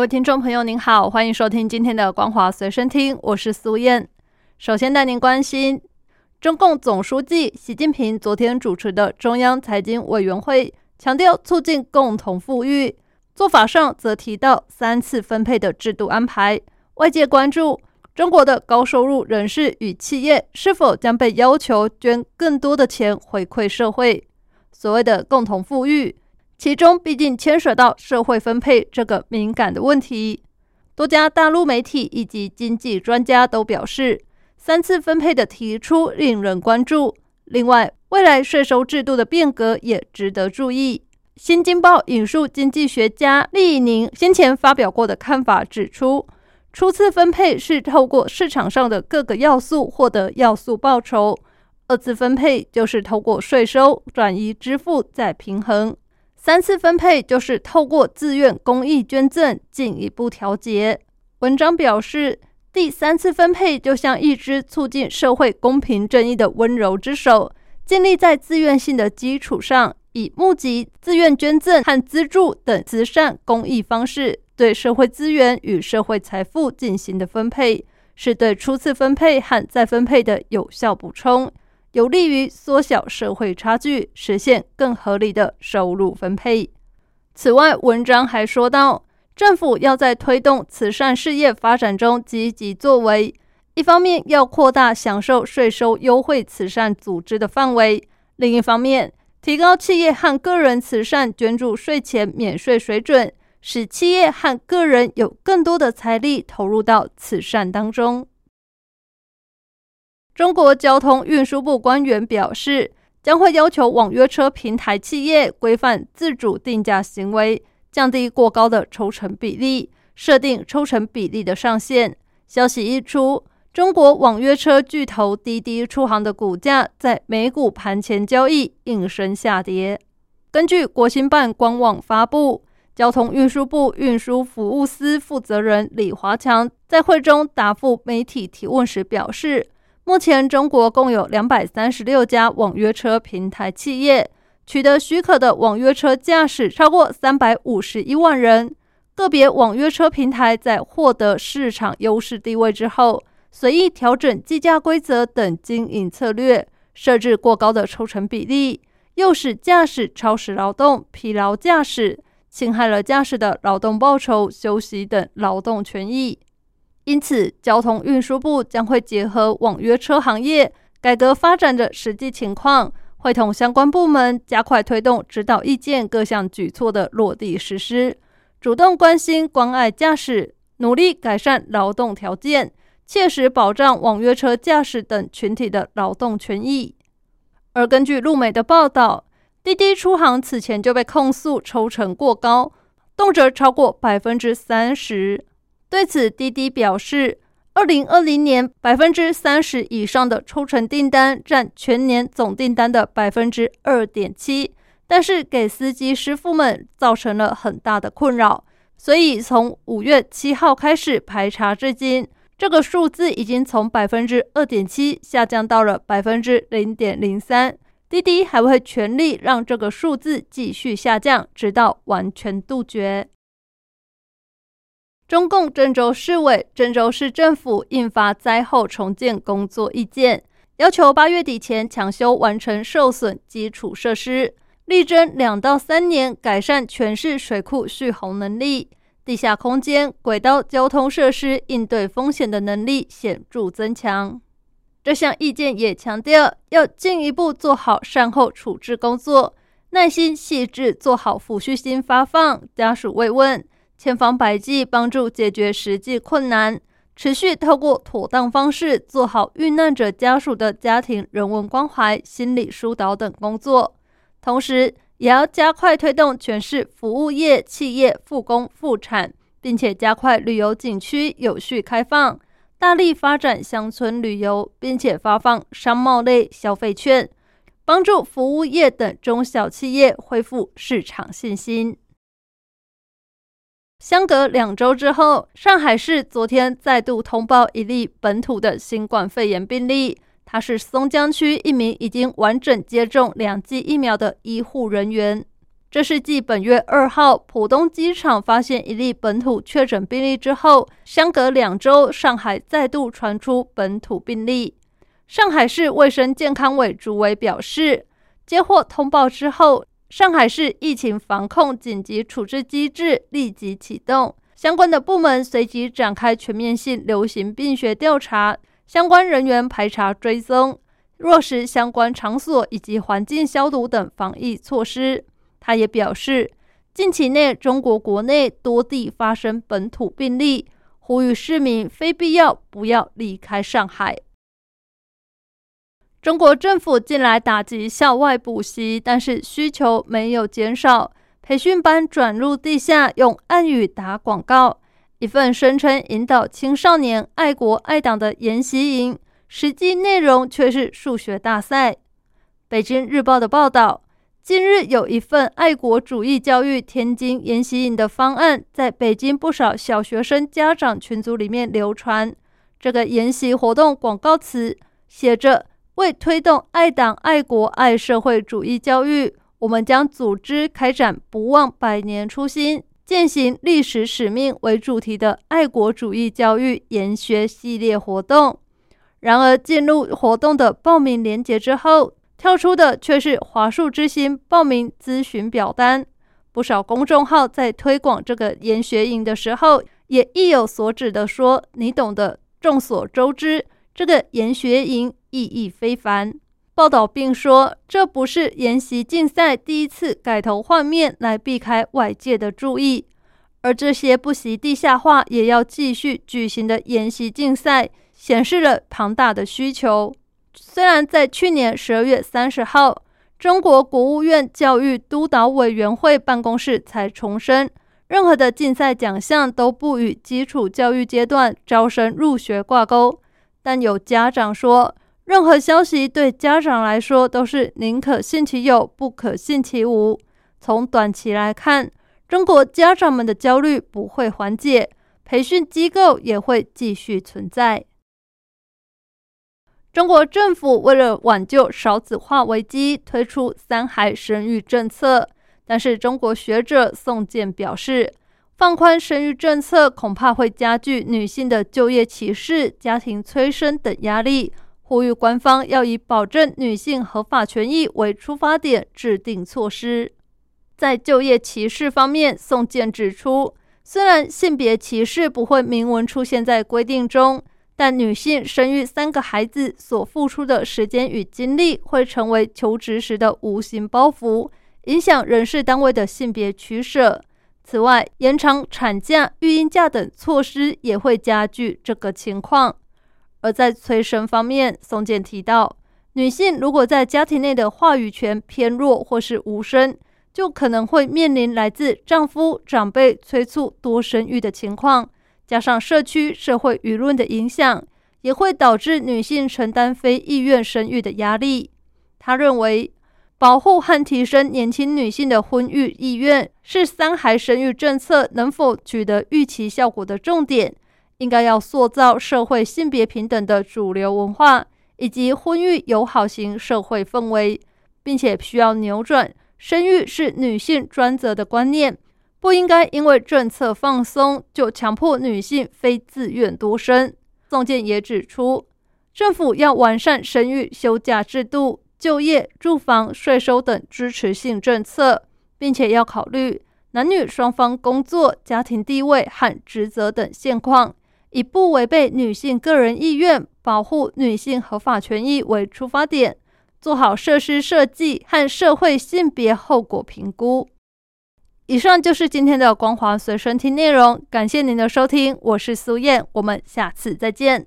各位听众朋友，您好，欢迎收听今天的《光华随身听》，我是苏燕。首先带您关心，中共总书记习近平昨天主持的中央财经委员会，强调促进共同富裕，做法上则提到三次分配的制度安排。外界关注。中国的高收入人士与企业是否将被要求捐更多的钱回馈社会？所谓的共同富裕，其中毕竟牵涉到社会分配这个敏感的问题。多家大陆媒体以及经济专家都表示，三次分配的提出令人关注。另外，未来税收制度的变革也值得注意。新京报引述经济学家厉以宁先前发表过的看法，指出。初次分配是透过市场上的各个要素获得要素报酬，二次分配就是透过税收转移支付再平衡，三次分配就是透过自愿公益捐赠进一步调节。文章表示，第三次分配就像一只促进社会公平正义的温柔之手，建立在自愿性的基础上，以募集、自愿捐赠和资助等慈善公益方式。对社会资源与社会财富进行的分配，是对初次分配和再分配的有效补充，有利于缩小社会差距，实现更合理的收入分配。此外，文章还说到，政府要在推动慈善事业发展中积极作为，一方面要扩大享受税收优惠慈善组织的范围，另一方面提高企业和个人慈善捐助税前免税水准。使企业和个人有更多的财力投入到慈善当中。中国交通运输部官员表示，将会要求网约车平台企业规范自主定价行为，降低过高的抽成比例，设定抽成比例的上限。消息一出，中国网约车巨头滴滴出行的股价在美股盘前交易应声下跌。根据国新办官网发布。交通运输部运输服务司负责人李华强在会中答复媒体提问时表示，目前中国共有两百三十六家网约车平台企业，取得许可的网约车驾驶超过三百五十一万人。个别网约车平台在获得市场优势地位之后，随意调整计价规则等经营策略，设置过高的抽成比例，诱使驾驶超时劳动、疲劳驾驶。侵害了驾驶的劳动报酬、休息等劳动权益，因此，交通运输部将会结合网约车行业改革发展的实际情况，会同相关部门加快推动指导意见各项举措的落地实施，主动关心关爱驾驶，努力改善劳动条件，切实保障网约车驾驶等群体的劳动权益。而根据路媒的报道。滴滴出行此前就被控诉抽成过高，动辄超过百分之三十。对此，滴滴表示，二零二零年百分之三十以上的抽成订单占全年总订单的百分之二点七，但是给司机师傅们造成了很大的困扰，所以从五月七号开始排查至今，这个数字已经从百分之二点七下降到了百分之零点零三。滴滴还会全力让这个数字继续下降，直到完全杜绝。中共郑州市委、郑州市政府印发灾后重建工作意见，要求八月底前抢修完成受损基础设施，力争两到三年改善全市水库蓄洪能力、地下空间、轨道交通设施应对风险的能力显著增强。这项意见也强调，要进一步做好善后处置工作，耐心细致做好抚恤金发放、家属慰问，千方百计帮助解决实际困难，持续透过妥当方式做好遇难者家属的家庭人文关怀、心理疏导等工作。同时，也要加快推动全市服务业企业复工复产，并且加快旅游景区有序开放。大力发展乡村旅游，并且发放商贸类消费券，帮助服务业等中小企业恢复市场信心。相隔两周之后，上海市昨天再度通报一例本土的新冠肺炎病例，他是松江区一名已经完整接种两剂疫苗的医护人员。这是继本月二号浦东机场发现一例本土确诊病例之后，相隔两周，上海再度传出本土病例。上海市卫生健康委主委表示，接获通报之后。上海市疫情防控紧急处置机制立即启动，相关的部门随即展开全面性流行病学调查，相关人员排查追踪，落实相关场所以及环境消毒等防疫措施。他也表示，近期内中国国内多地发生本土病例，呼吁市民非必要不要离开上海。中国政府近来打击校外补习，但是需求没有减少。培训班转入地下，用暗语打广告。一份声称引导青少年爱国爱党的研习营，实际内容却是数学大赛。北京日报的报道，近日有一份爱国主义教育天津研习营的方案，在北京不少小学生家长群组里面流传。这个研习活动广告词写着。为推动爱党、爱国、爱社会主义教育，我们将组织开展“不忘百年初心，践行历史使命”为主题的爱国主义教育研学系列活动。然而，进入活动的报名链接之后，跳出的却是华数之星报名咨询表单。不少公众号在推广这个研学营的时候，也意有所指的说：“你懂的。”众所周知，这个研学营。意义非凡。报道并说，这不是研习竞赛第一次改头换面来避开外界的注意，而这些不惜地下化也要继续举行的研习竞赛，显示了庞大的需求。虽然在去年十二月三十号，中国国务院教育督导委员会办公室才重申，任何的竞赛奖项都不与基础教育阶段招生入学挂钩，但有家长说。任何消息对家长来说都是宁可信其有，不可信其无。从短期来看，中国家长们的焦虑不会缓解，培训机构也会继续存在。中国政府为了挽救少子化危机，推出三孩生育政策，但是中国学者宋健表示，放宽生育政策恐怕会加剧女性的就业歧视、家庭催生等压力。呼吁官方要以保证女性合法权益为出发点制定措施。在就业歧视方面，宋健指出，虽然性别歧视不会明文出现在规定中，但女性生育三个孩子所付出的时间与精力会成为求职时的无形包袱，影响人事单位的性别取舍。此外，延长产假、育婴假等措施也会加剧这个情况。而在催生方面，宋健提到，女性如果在家庭内的话语权偏弱或是无声，就可能会面临来自丈夫、长辈催促多生育的情况，加上社区社会舆论的影响，也会导致女性承担非意愿生育的压力。他认为，保护和提升年轻女性的婚育意愿，是三孩生育政策能否取得预期效果的重点。应该要塑造社会性别平等的主流文化，以及婚育友好型社会氛围，并且需要扭转生育是女性专责的观念，不应该因为政策放松就强迫女性非自愿多生。宋健也指出，政府要完善生育休假制度、就业、住房、税收等支持性政策，并且要考虑男女双方工作、家庭地位和职责等现况。以不违背女性个人意愿、保护女性合法权益为出发点，做好设施设计和社会性别后果评估。以上就是今天的光华随身听内容，感谢您的收听，我是苏燕，我们下次再见。